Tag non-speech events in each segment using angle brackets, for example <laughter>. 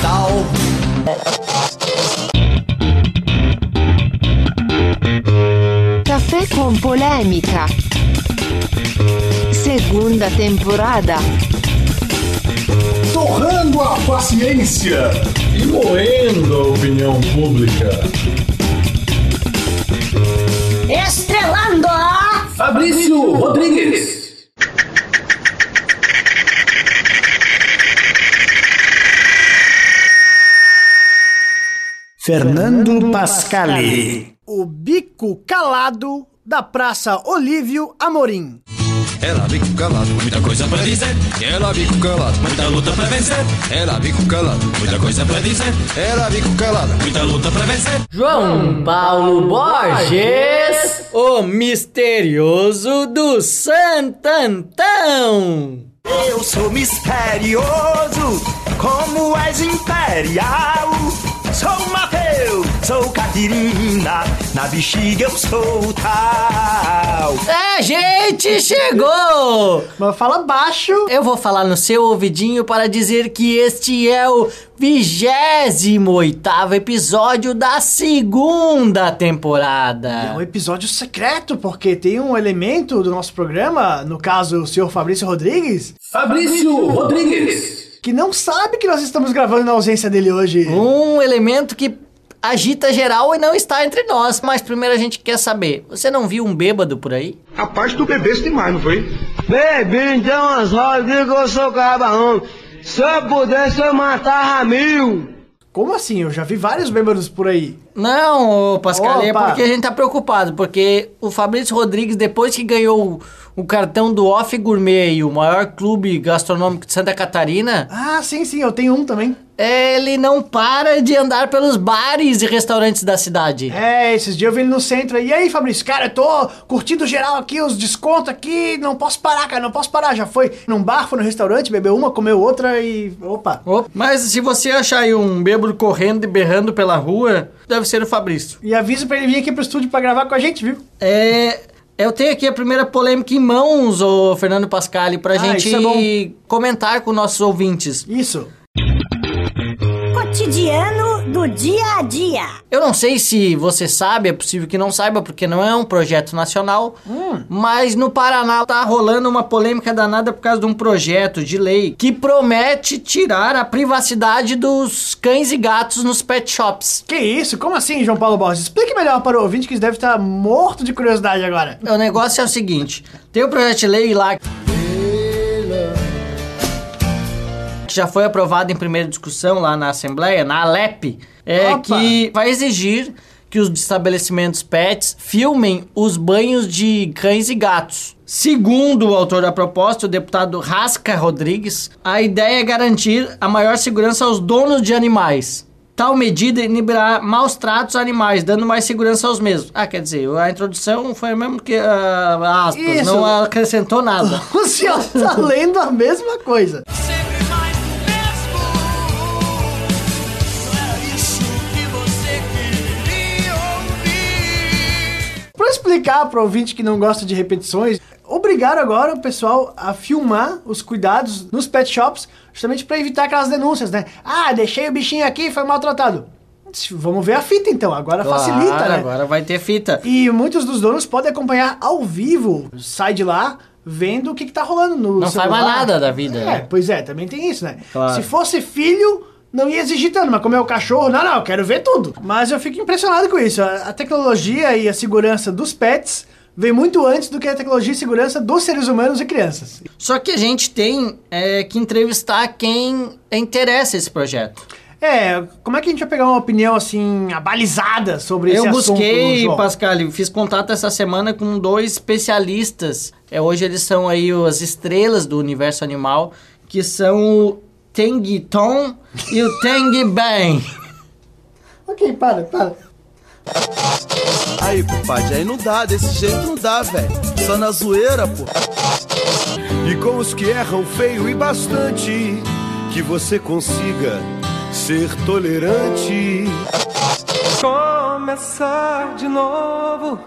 salvo. Café com polêmica. Segunda temporada. Torrando a paciência. e moendo a opinião pública. Estrelando a Fabrício Rodrigues. Fernando Pascali. O bico calado da Praça Olívio Amorim. Ela bico calado, muita coisa pra dizer. Ela bico calado, muita luta pra vencer. Ela bico calado, muita coisa pra dizer. Ela bico calado, muita luta pra vencer. João Paulo Borges, o misterioso do Santantão. Eu sou misterioso, como és imperial. Sou Mateus, sou Catirina, na bexiga eu sou tal. A gente chegou! Mas fala baixo. Eu vou falar no seu ouvidinho para dizer que este é o 28 episódio da segunda É temporada. um episódio secreto, porque tem um elemento do nosso programa, no caso o senhor Fabrício Rodrigues, Fabrício Rodrigues. Que não sabe que nós estamos gravando na ausência dele hoje. Um elemento que agita geral e não está entre nós. Mas primeiro a gente quer saber: você não viu um bêbado por aí? A parte do bebê tem mais, não foi? Baby, então as rodas que eu sou cabarão. Se eu pudesse, eu matava mil. Como assim? Eu já vi vários bêbados por aí. Não, ô, Pascal, é Opa. porque a gente tá preocupado, porque o Fabrício Rodrigues, depois que ganhou o, o cartão do Off Gourmet e o maior clube gastronômico de Santa Catarina, Ah, sim, sim, eu tenho um também. ele não para de andar pelos bares e restaurantes da cidade. É, esses dias eu vi ele no centro. E aí, Fabrício? Cara, eu tô curtindo geral aqui, os descontos aqui. Não posso parar, cara, não posso parar. Já foi num bar, foi no restaurante, bebeu uma, comeu outra e. Opa. Opa, Mas se você achar aí um bêbado correndo e berrando pela rua, deve ser o Fabrício. E aviso pra ele vir aqui pro estúdio pra gravar com a gente, viu? É. Eu tenho aqui a primeira polêmica em mãos, ô Fernando Pascali, pra Ah, gente é comentar com nossos ouvintes. Isso. cotidiano do dia a dia. Eu não sei se você sabe, é possível que não saiba, porque não é um projeto nacional, mas no Paraná tá rolando uma polêmica danada por causa de um projeto de lei que promete tirar a privacidade dos cães e gatos nos pet shops. Que isso? Como assim, João Paulo Borges? Explique melhor para o ouvinte que deve estar morto de curiosidade agora. O negócio é o seguinte: tem um projeto de lei lá já foi aprovado em primeira discussão lá na Assembleia, na Alep, é Opa! que vai exigir que os estabelecimentos pets filmem os banhos de cães e gatos. Segundo o autor da proposta, o deputado Rasca Rodrigues, a ideia é garantir a maior segurança aos donos de animais. Tal medida inibirá maus tratos a animais, dando mais segurança aos mesmos. Ah, quer dizer, a introdução foi mesmo que ah, aspas, Isso. não acrescentou nada. <laughs> O senhor tá lendo a mesma coisa. <laughs> explicar pro ouvinte que não gosta de repetições, obrigaram agora o pessoal a filmar os cuidados nos pet shops, justamente pra evitar aquelas denúncias, né? Ah, deixei o bichinho aqui e foi maltratado. Vamos ver a fita então, agora facilita, Claro, né? agora vai ter fita. E muitos dos donos podem acompanhar ao vivo, sai de lá vendo o que, que tá rolando no Não celular. mais nada da vida, É, né? pois é, também tem isso, né? Claro. Se fosse filho, não ia exigir tanto, mas como é o cachorro, não, não, eu quero ver tudo. Mas eu fico impressionado com isso. A, tecnologia e a segurança dos pets vem muito antes do que a tecnologia e segurança dos seres humanos e crianças. Só que a gente tem é, que entrevistar quem interessa esse projeto. É, como é que a gente vai pegar uma opinião assim, abalizada sobre Eu esse assunto, busquei, João? Pascal, fiz contato essa semana com dois especialistas. É, hoje eles são aí as estrelas do universo animal, que são o Teng Tom e o Teng Ben. Ok, para, para. Aí, compadre, aí não dá, desse jeito não dá, velho. Só na zoeira, pô. E com os que erram feio e bastante, que você consiga ser tolerante. Começar de novo.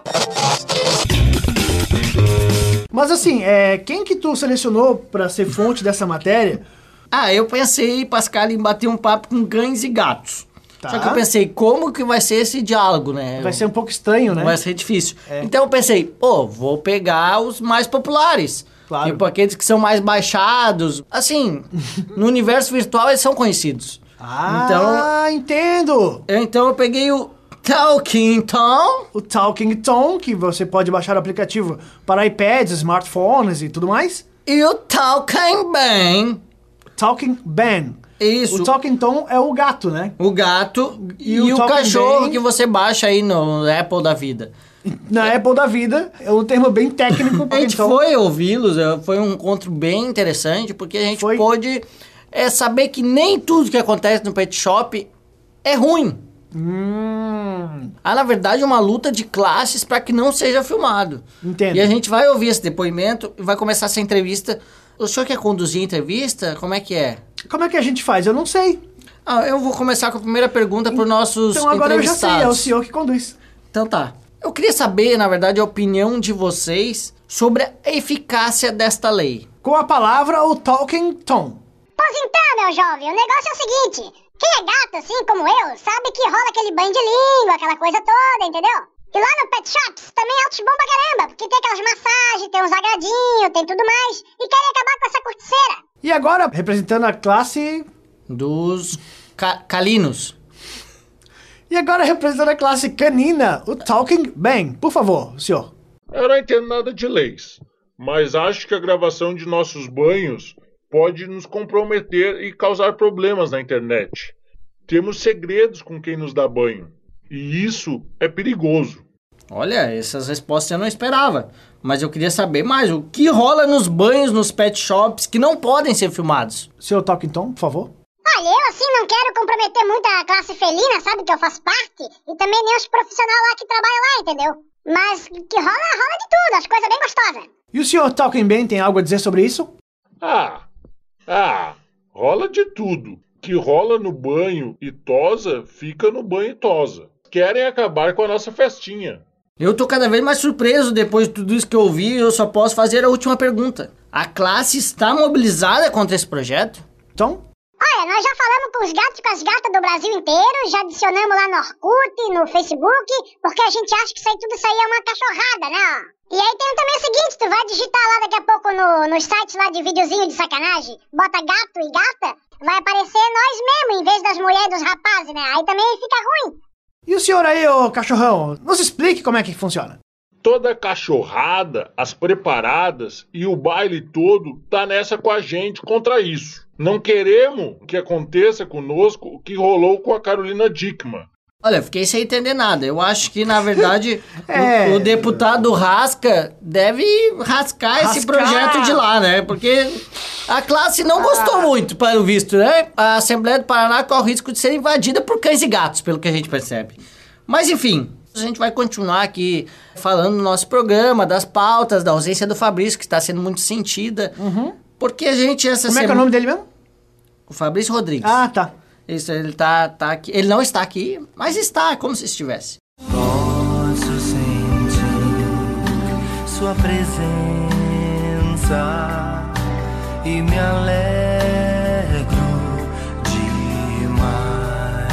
Mas assim, é, quem que tu selecionou pra ser fonte dessa matéria? Ah, eu pensei, Pascal, em bater um papo com cães e gatos. Tá. Só que eu pensei, como que vai ser esse diálogo, né? Vai ser um pouco estranho, né? Vai ser difícil. É. Então eu pensei, pô, vou pegar os mais populares. Claro. Tipo aqueles que são mais baixados. Assim, <laughs> no universo virtual eles são conhecidos. Ah, entendo! Então, então eu peguei o Talking Tom. O Talking Tom, que você pode baixar o aplicativo para iPads, smartphones e tudo mais. E o Talking Ben. Talking Ben. Isso. O Talking Tom é o gato, né? O gato e, E o o, cachorro Ben? que você baixa aí no Apple da vida. Na Apple da vida, é um termo bem técnico. <laughs> A gente então, foi ouvi-los, eh, foi um encontro bem interessante, porque a gente Foi. pôde eh, saber que nem tudo que acontece no pet shop é ruim. Hum, Há, na verdade, uma luta de classes para que não seja filmado. Entendo. E a gente vai ouvir esse depoimento e vai começar essa entrevista. O senhor quer conduzir a entrevista? Como é que é? como é que a gente faz? Eu não sei. Ah, eu vou começar com a primeira pergunta para os nossos Então agora eu já sei, é o senhor que conduz. Então tá. Eu queria saber, na verdade, a opinião de vocês sobre a eficácia desta lei. Com a palavra, o Talking Tom. Pois então, meu jovem, o negócio é o seguinte: quem é gato, assim como eu, sabe que rola aquele banho de língua, aquela coisa toda, entendeu? E lá no Pet Shops também é altos bom pra caramba, porque tem aquelas massagens, tem uns agradinhos, tem tudo mais, e querem acabar com essa corticeira. E agora, representando a classe. Dos ca calinos. E agora, representando a classe canina, o Talking Ben. Por favor, senhor. Eu não entendo nada de leis, mas acho que a gravação de nossos banhos pode nos comprometer e causar problemas na internet. Temos segredos com quem nos dá banho, e isso é perigoso. Olha, essas respostas eu não esperava. Mas eu queria saber mais. O que rola nos banhos nos pet shops que não podem ser filmados? Senhor Talking Tom, por favor. Olha, eu assim não quero comprometer muito a classe felina, sabe, que eu faço parte, e também nem os profissionais lá que trabalham lá, entendeu? Mas que rola, rola de tudo, as coisas bem gostosas. E o senhor Talking Ben tem algo a dizer sobre isso? Ah, ah, rola de tudo. Que rola no banho e tosa, fica no banho e tosa. Querem acabar com a nossa festinha. Eu tô cada vez mais surpreso depois de tudo isso que eu ouvi. Eu só posso fazer a última pergunta. A classe está mobilizada contra esse projeto? Então? Olha, nós já falamos com os gatos e com as gatas do Brasil inteiro, já adicionamos lá no Orkut, no Facebook, porque a gente acha que isso aí, tudo isso aí é uma cachorrada, né? E aí tem também o seguinte, tu vai digitar lá daqui a pouco no, nos sites lá de videozinho de sacanagem, bota gato e gata, vai aparecer nós mesmo, em vez das mulheres e dos rapazes, né? Aí também fica ruim. E o senhor aí, ô cachorrão, nos explique como é que funciona. Toda a cachorrada, as preparadas e o baile todo tá nessa com a gente contra isso. Não queremos que aconteça conosco o que rolou com a Carolina Dickman. Olha, eu fiquei sem entender nada. Eu acho que, na verdade, <laughs> É. o, o deputado Rasca deve rascar esse Rascar. projeto de lá, né? Porque a classe não gostou muito, pelo visto, né? A Assembleia do Paraná corre o risco de ser invadida por cães e gatos, pelo que a gente percebe. Mas, enfim, a gente vai continuar aqui falando no nosso programa, das pautas, da ausência do Fabrício, que está sendo muito sentida. Porque a gente, essa Como é que é o nome dele mesmo? O Fabrício Rodrigues. Ah, tá. Isso, ele tá, tá aqui. Ele não está aqui, mas está, como se estivesse. Posso sentir sua presença e me alegro demais.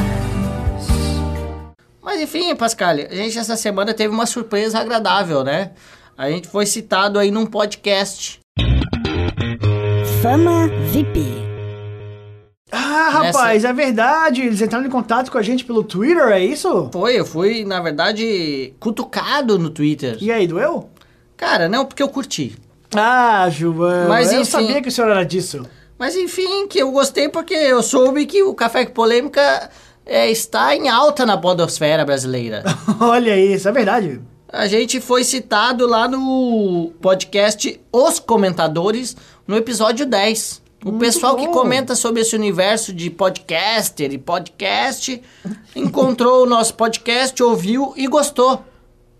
Mas enfim, Pascal, a gente essa semana teve uma surpresa agradável, né? A gente foi citado aí num podcast. Fama VIP. Ah, rapaz, é verdade. Eles entraram em contato com a gente pelo Twitter, é isso? Foi, eu fui, na verdade, cutucado no Twitter. E aí, doeu? Cara, não, porque eu curti. Ah, João, Mas, eu enfim. sabia que o senhor era disso. Mas enfim, que eu gostei porque eu soube que o Café com Polêmica é, está em alta na podosfera brasileira. <laughs> Olha isso, é verdade. A gente foi citado lá no podcast Os Comentadores, no episódio 10. O Muito pessoal que bom. comenta sobre esse universo de podcaster e podcast encontrou o nosso podcast, ouviu e gostou.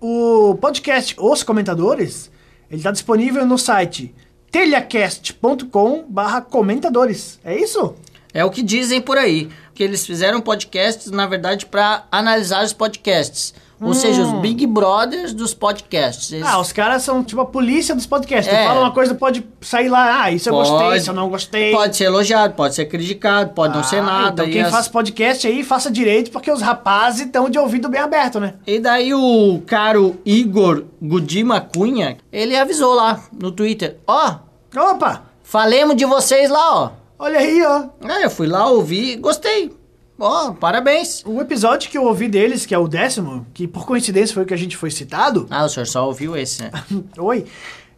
O podcast Os Comentadores, ele tá disponível no site telhacast.com barra comentadores. É isso? É o que dizem por aí. Que eles fizeram podcasts, na verdade, para analisar os podcasts. Ou Hum. seja, os Big Brothers dos podcasts. Eles- Ah, os caras são tipo a polícia dos podcasts. É. Fala uma coisa, pode sair lá, ah, isso eu gostei, Pode- isso eu não gostei. Pode ser elogiado, pode ser criticado, pode não ser Ah, nada. Então quem as- faz podcast aí, faça direito, porque os rapazes estão de ouvido bem aberto, né? E daí o caro Igor Gudima Cunha, ele avisou lá no Twitter, ó, Opa, falemos de vocês lá, ó. olha aí, ó. É, eu fui lá ouvir e gostei. Ó, parabéns. O episódio que eu ouvi deles, que é o décimo, que por coincidência foi o que a gente foi citado, Ah, o senhor só ouviu esse, né? <laughs> oi,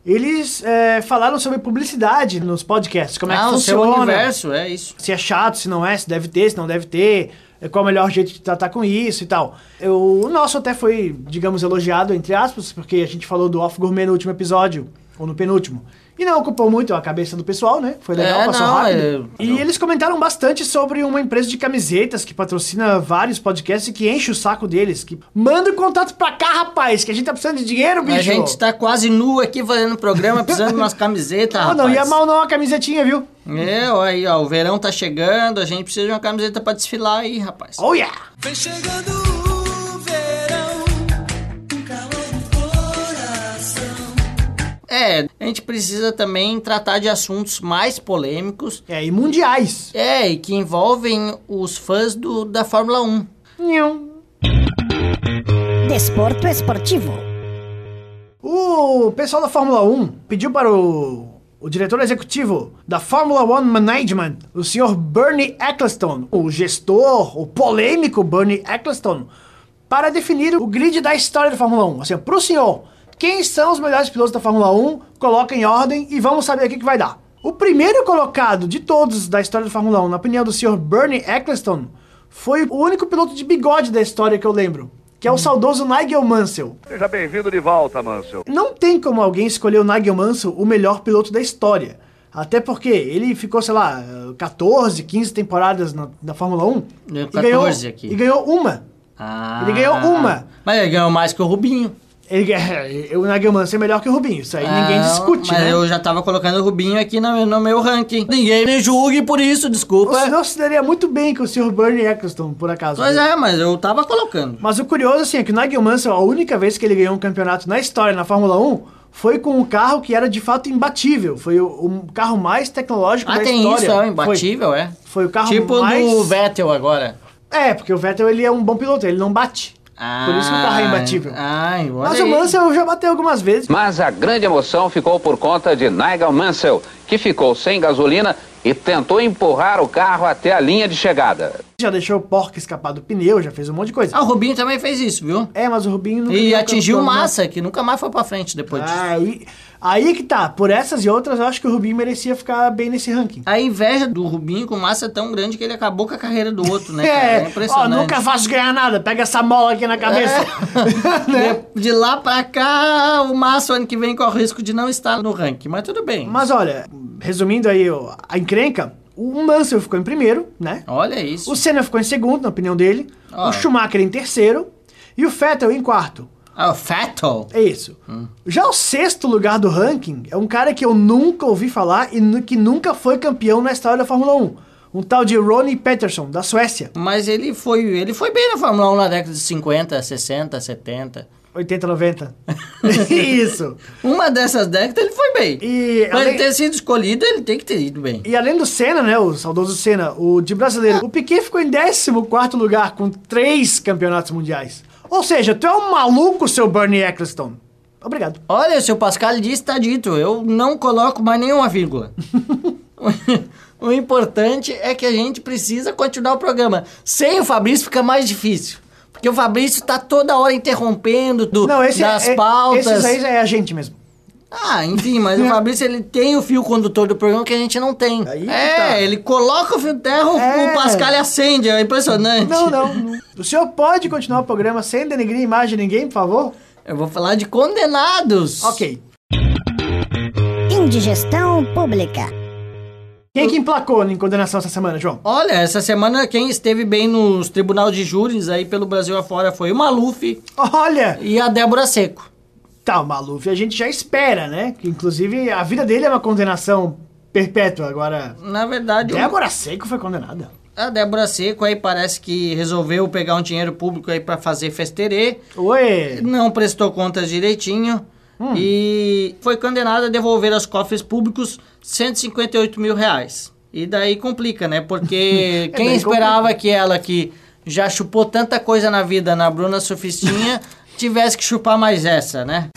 eles é, falaram sobre publicidade nos podcasts, como é ah, que o seu funciona. universo, é isso. se é chato, se não é, se deve ter, se não deve ter, é, qual o melhor jeito de tratar com isso e tal. Eu- o nosso até foi, digamos, elogiado, entre aspas, porque a gente falou do Off Gourmet no último episódio, ou no penúltimo. E não ocupou muito a cabeça do pessoal, né? Foi legal, É, passou não, rápido. é- E eles comentaram bastante sobre uma empresa de camisetas que patrocina vários podcasts e que enche o saco deles. Que manda o contato pra cá, rapaz, que a gente tá precisando de dinheiro, bicho. A gente tá quase nu aqui fazendo programa, precisando de umas camisetas, Não, <laughs> rapaz. não ia mal não uma camisetinha, viu? É, ó, aí, ó, o verão tá chegando, a gente precisa de uma camiseta pra desfilar aí, rapaz. Oh, yeah! Vem chegando É, a gente precisa também tratar de assuntos mais polêmicos. É, e mundiais. É, e que envolvem os fãs do, da Fórmula 1. Nham. Desporto esportivo. O pessoal da Fórmula 1 pediu para o, o diretor executivo da Fórmula 1 Management, o senhor Bernie Ecclestone, o gestor, o polêmico Bernie Ecclestone, para definir o grid da história da Fórmula 1. Assim, pro senhor, quem são os melhores pilotos da Fórmula 1? Coloca em ordem e vamos saber o que, que vai dar. O primeiro colocado de todos da história da Fórmula 1, na opinião do senhor Bernie Ecclestone, foi o único piloto de bigode da história que eu lembro, que é o saudoso Nigel Mansell. Seja bem-vindo de volta, Mansell. Não tem como alguém escolher o Nigel Mansell o melhor piloto da história. Até porque ele ficou, sei lá, 14, 15 temporadas na, na Fórmula 1. Deu e ganhou, 14 aqui. E ganhou uma. Ah. Ele ganhou uma. Mas ele ganhou mais que o Rubinho. Ele, o Nigel Mansell é melhor que o Rubinho. Isso aí ninguém Ah, discute, mas né? eu já tava colocando o Rubinho aqui no, no meu ranking. Ninguém me julgue por isso, desculpa. Você não se daria muito bem com o Sr. Bernie Ecclestone, por acaso. Pois é, mas eu tava colocando. Mas o curioso, assim, é que o Nigel Mansell, a única vez que ele ganhou um campeonato na história, na Fórmula 1, foi com um carro que era de fato imbatível. Foi o, o carro mais tecnológico Ah, da tem história. isso, é o Foi. imbatível, é? Foi o carro Tipo mais... do Vettel agora. É, porque o Vettel ele é um bom piloto, ele não bate. Por isso que o carro é imbatível. Ai, Mas aí. o Mansell já bateu algumas vezes. Mas a grande emoção ficou por conta de Nigel Mansell, que ficou sem gasolina e tentou empurrar o carro até a linha de chegada. Já deixou o porca escapar do pneu, já fez um monte de coisa. Ah, o Rubinho também fez isso, viu? É, mas o Rubinho nunca E ganhou atingiu campeonato. Massa, que nunca mais foi pra frente depois disso. Aí, aí que tá, por essas e outras, eu acho que o Rubinho merecia ficar bem nesse ranking. A inveja do Rubinho com Massa é tão grande que ele acabou com a carreira do outro, né? <laughs> É, ó, impressionante. nunca faço ganhar nada, pega essa mola aqui na cabeça. <laughs> Né? De, de lá pra cá, o Massa, ano que vem, corre o risco de não estar no ranking. Mas tudo bem. Mas olha, resumindo aí a encrenca, o Mansell ficou em primeiro, né? Olha isso. O Senna ficou em segundo, na opinião dele. O Schumacher em terceiro. E o Vettel em quarto. Ah, o Vettel. É isso. Já o sexto lugar do ranking é um cara que eu nunca ouvi falar e que nunca foi campeão na história da Fórmula 1. Um tal de Ronnie Peterson, da Suécia. Mas ele foi, ele foi bem na Fórmula 1 na década de 50, 60, 70. 80, 90. <laughs> Isso. Uma dessas décadas ele foi bem. E Pra além- ele ter sido escolhido, ele tem que ter ido bem. E além do Senna, né, o saudoso Senna, o de brasileiro, o Piquet ficou em 14º lugar com três campeonatos mundiais. Ou seja, tu é um maluco, seu Bernie Ecclestone. Obrigado. Olha, o seu Pascal disse, tá dito. Eu não coloco mais nenhuma vírgula. <laughs> o importante é que a gente precisa continuar o programa. Sem o Fabrício fica mais difícil. Porque o Fabrício tá toda hora interrompendo do, Não, esse das é, pautas. Esses aí é a gente mesmo. Ah, enfim, mas o <laughs> Fabrício ele tem o fio condutor do programa que a gente não tem. é, tá. ele coloca o fio de terra, o- É. o Pascal acende, é impressionante. Não, não, não. O senhor pode continuar o programa sem denegrir a imagem de ninguém, por favor? Eu vou falar de condenados. Ok. Indigestão pública. Quem que emplacou em condenação essa semana, João? Olha, essa semana quem esteve bem nos tribunal de júris aí pelo Brasil afora foi o Maluf Olha! e a Débora Seco. Tá, o Maluf a gente já espera, né? Que inclusive a vida dele é uma condenação perpétua. Agora, Na verdade, Débora Seco foi condenada. a Débora Seco aí parece que resolveu pegar um dinheiro público aí pra fazer festerê. Oi! Não prestou contas direitinho. Hum. E foi condenada a devolver aos cofres públicos 158 mil reais. E daí complica, né? Porque <laughs> É, quem esperava que ela, que já chupou tanta coisa na vida na Bruna Sufistinha, <laughs> tivesse que chupar mais essa, né?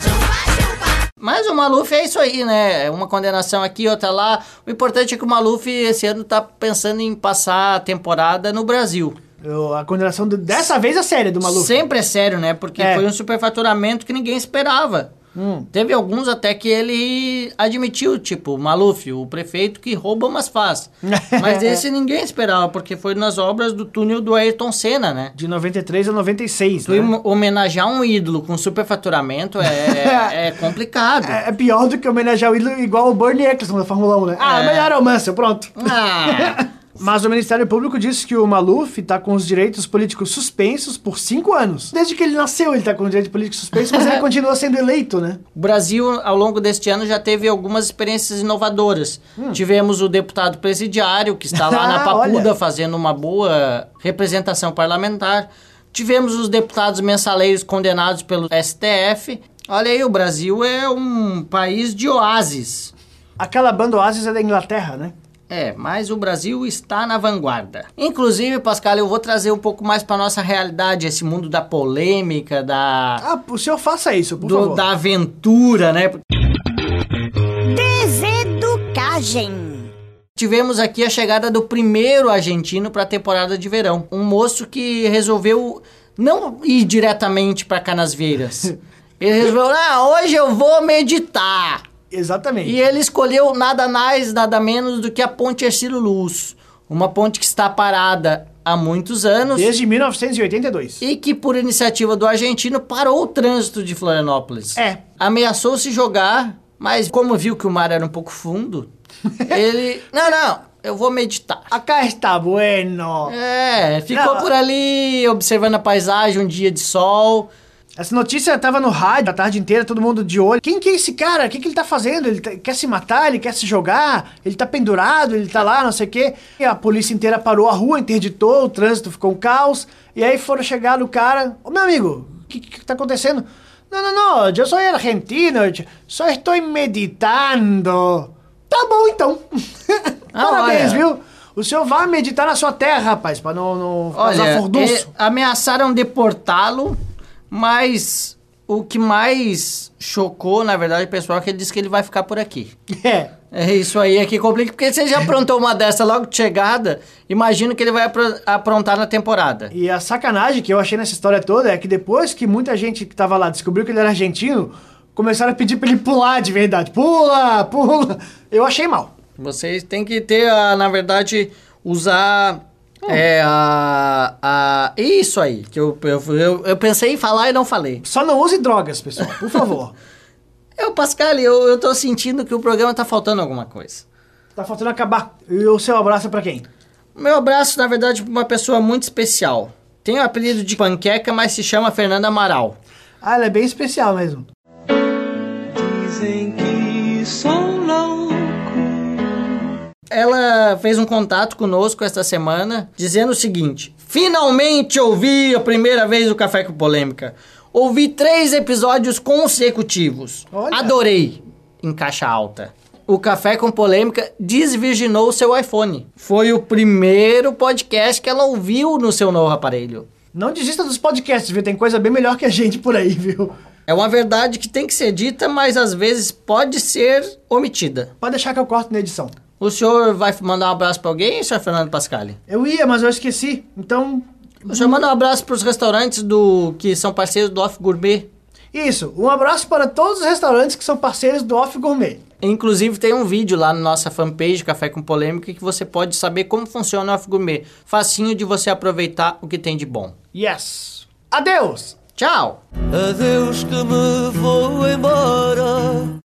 Mas o Maluf é isso aí, né? É Uma condenação aqui, outra lá. O importante é que o Maluf esse ano tá pensando em passar a temporada no Brasil. Eu- a condenação do- dessa vez é séria do Maluf. Sempre é sério, né? Porque É. foi um superfaturamento que ninguém esperava. Hum. Teve alguns até que ele admitiu, tipo, Maluf, o prefeito que rouba, mas faz. <laughs> Mas esse ninguém esperava, porque foi nas obras do túnel do Ayrton Senna, né? De 93 a 96, Tu né? homenagear um ídolo com superfaturamento é, é complicado. <laughs> É, é pior do que homenagear o ídolo igual o Bernie Eccleston da Fórmula 1, né? Ah, É. melhor é o Mansell, pronto. Ah, <laughs> Mas o Ministério Público disse que o Maluf tá com os direitos políticos suspensos por cinco anos. Desde que ele nasceu, ele tá com o direito político suspenso, mas ele <laughs> continua sendo eleito, né? O Brasil, ao longo deste ano, já teve algumas experiências inovadoras. Tivemos o deputado presidiário, que está lá na <laughs> Papuda fazendo uma boa representação parlamentar. Tivemos os deputados mensaleiros condenados pelo STF. Olha aí, o Brasil é um país de oásis. Aquela banda Oasis é da Inglaterra, né? É, mas o Brasil está na vanguarda. Inclusive, Pascal, eu vou trazer um pouco mais para nossa realidade, esse mundo da polêmica, da, Ah, o senhor faça isso, por do- favor. da aventura, né? Deseducagem. Tivemos aqui a chegada do primeiro argentino para a temporada de verão. Um moço que resolveu não ir diretamente para Canasvieiras. <laughs> Ele resolveu, ah, hoje eu vou meditar. Exatamente. E ele escolheu nada mais, nada menos do que a Ponte Ercílio Luz. Uma ponte que está parada há muitos anos Desde 1982. e que, por iniciativa do argentino, parou o trânsito de Florianópolis. É. Ameaçou se jogar, mas como viu que o mar era um pouco fundo, <laughs> ele... Não, não, eu vou meditar. Acá está bueno. É, ficou Não. por ali observando a paisagem, um dia de sol. Essa notícia tava no rádio a tarde inteira, todo mundo de olho. Quem que é esse cara? O que, que ele tá fazendo? Ele tá- quer se matar? Ele quer se jogar? Ele tá pendurado? Ele tá lá, não sei o quê. E a polícia inteira parou a rua, interditou, o trânsito ficou um caos. E aí foram chegar no cara. Ô meu amigo, o que, que tá acontecendo? Não, não, não, eu sou argentino, só estou meditando. Tá bom então. <laughs> Ah, Parabéns, olha. viu? O senhor vai meditar na sua terra, rapaz, pra não, não causar Olha, furdunço. e- ameaçaram deportá-lo, mas o que mais chocou, na verdade, o pessoal, é que ele disse que ele vai ficar por aqui. <laughs> É. É isso aí é que complica, porque você já aprontou uma dessa logo de chegada, imagino que ele vai apro- aprontar na temporada. E a sacanagem que eu achei nessa história toda é que depois que muita gente que tava lá descobriu que ele era argentino, começaram a pedir pra ele pular de verdade. Pula, pula. Eu achei mal. Vocês têm que ter, a, na verdade, usar é, a, a... Isso aí, que eu, eu, eu, eu pensei em falar e não falei. Só não use drogas, pessoal, por favor. <laughs> Eu, Pascal, eu, eu tô sentindo que o programa tá faltando alguma coisa. tá faltando acabar. E o seu abraço é pra quem? Meu abraço, na verdade, pra uma pessoa muito especial. Tem o apelido de panqueca, mas se chama Fernanda Amaral. Ah, ela é bem especial mesmo. Dizem que. Ela fez um contato conosco esta semana, dizendo o seguinte: Finalmente ouvi a primeira vez o Café com Polêmica. Ouvi três episódios consecutivos. Olha. Adorei. Em caixa alta. O Café com Polêmica desvirginou seu iPhone. Foi o primeiro podcast que ela ouviu no seu novo aparelho. Não desista dos podcasts, viu? Tem coisa bem melhor que a gente por aí, viu? É uma verdade que tem que ser dita, mas às vezes pode ser omitida. Pode deixar que eu corto na edição. O senhor vai mandar um abraço pra alguém, senhor Fernando Pascali? Eu ia, mas eu esqueci. Então, O senhor manda um abraço pros restaurantes do que são parceiros do Off Gourmet. isso. Um abraço para todos os restaurantes que são parceiros do Off Gourmet. Inclusive tem um vídeo lá na nossa fanpage Café com Polêmica que você pode saber como funciona o Off Gourmet. Facinho de você aproveitar o que tem de bom. Yes. Adeus! Tchau! Adeus que me vou embora.